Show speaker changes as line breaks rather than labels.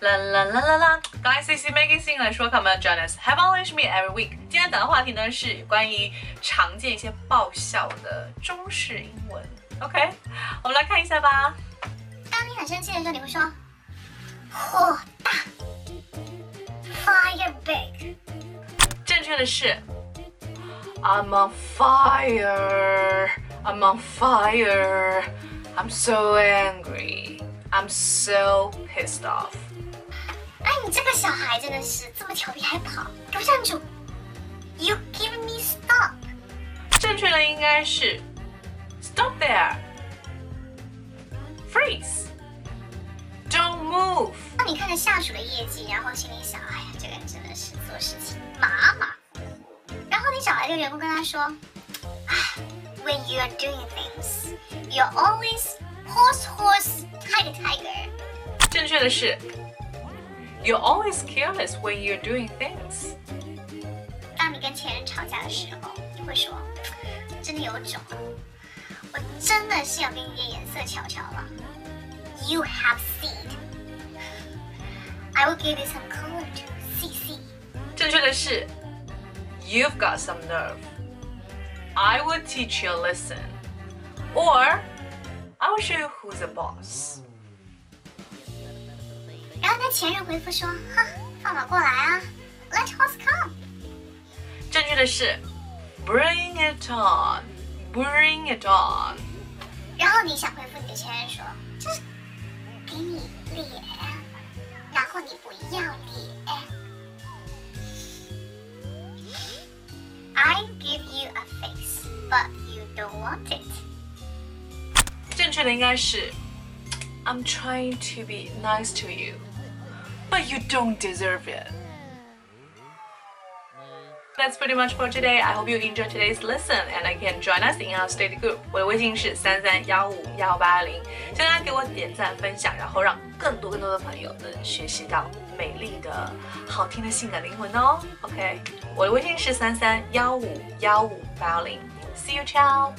啦啦啦啦啦！刚才 C C Maggie Sing 来说，Come on join us, have fun with me every week。今天讲的话题呢是关于常见一些爆笑的中式英文。OK，我们来看一下吧。
当你很生气的时候，你会说火大，fire big。
正确的是 I'm on fire, I'm on fire, I'm so angry, I'm so pissed off。
哎，你这个小孩真的是这么调皮还跑，给我站住！You give me stop。
正确的应该是 Stop there, freeze, don't move。
当你看着下属的业绩，然后心里想，哎呀，这个人真的是做事情马马虎虎。然后你找来这个员工跟他说，哎，When you are doing things, you're always horse horse tiger tiger。
正确的是 You're always careless when you're doing things。
当你跟前任吵架的时候，你会说，真的有种啊，我真的是要给你点颜色瞧瞧了。You have seed. I will give you some color to CC.
正确的是 You've got some nerve. I will teach you a lesson. Or I will show you who's the boss.
然后他前任回复说，哈，放马过来啊，Let horse come.
正确的是 Bring it on, bring it on。
然后你想回复你的前任说，就是给你脸，然后你不要脸。I give you a face, but you don't want it.
正确的应该是 I'm trying to be nice to you, but you don't deserve it. That's pretty much for today. I hope you enjoyed today's lesson and again join us in our study group. 我的微信是三三幺五幺八零，请大家给我点赞分享，然后让更多更多的朋友能学习到美丽的、好听的性感灵魂哦。OK，我的微信是三三幺五幺五八零。See you, ciao.